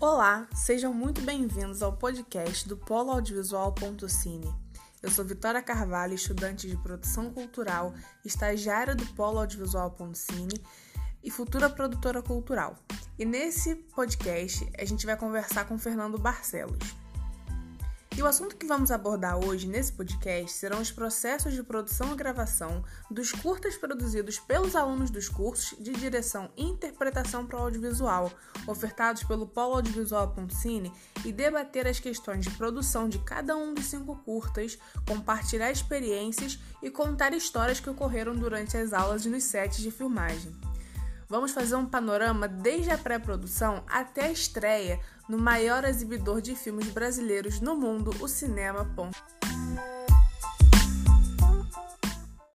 Olá, sejam muito bem-vindos ao podcast do Polo Audiovisual.cine. Eu sou Vitória Carvalho, estudante de produção cultural, estagiária do Polo Audiovisual.cine e futura produtora cultural. E nesse podcast a gente vai conversar com Fernando Barcelos. E o assunto que vamos abordar hoje nesse podcast serão os processos de produção e gravação dos curtas produzidos pelos alunos dos cursos de direção e interpretação para o audiovisual, ofertados pelo Polo Audiovisual.cine, e debater as questões de produção de cada um dos cinco curtas, compartilhar experiências e contar histórias que ocorreram durante as aulas nos sets de filmagem. Vamos fazer um panorama desde a pré-produção até a estreia no maior exibidor de filmes brasileiros no mundo, o Cinema.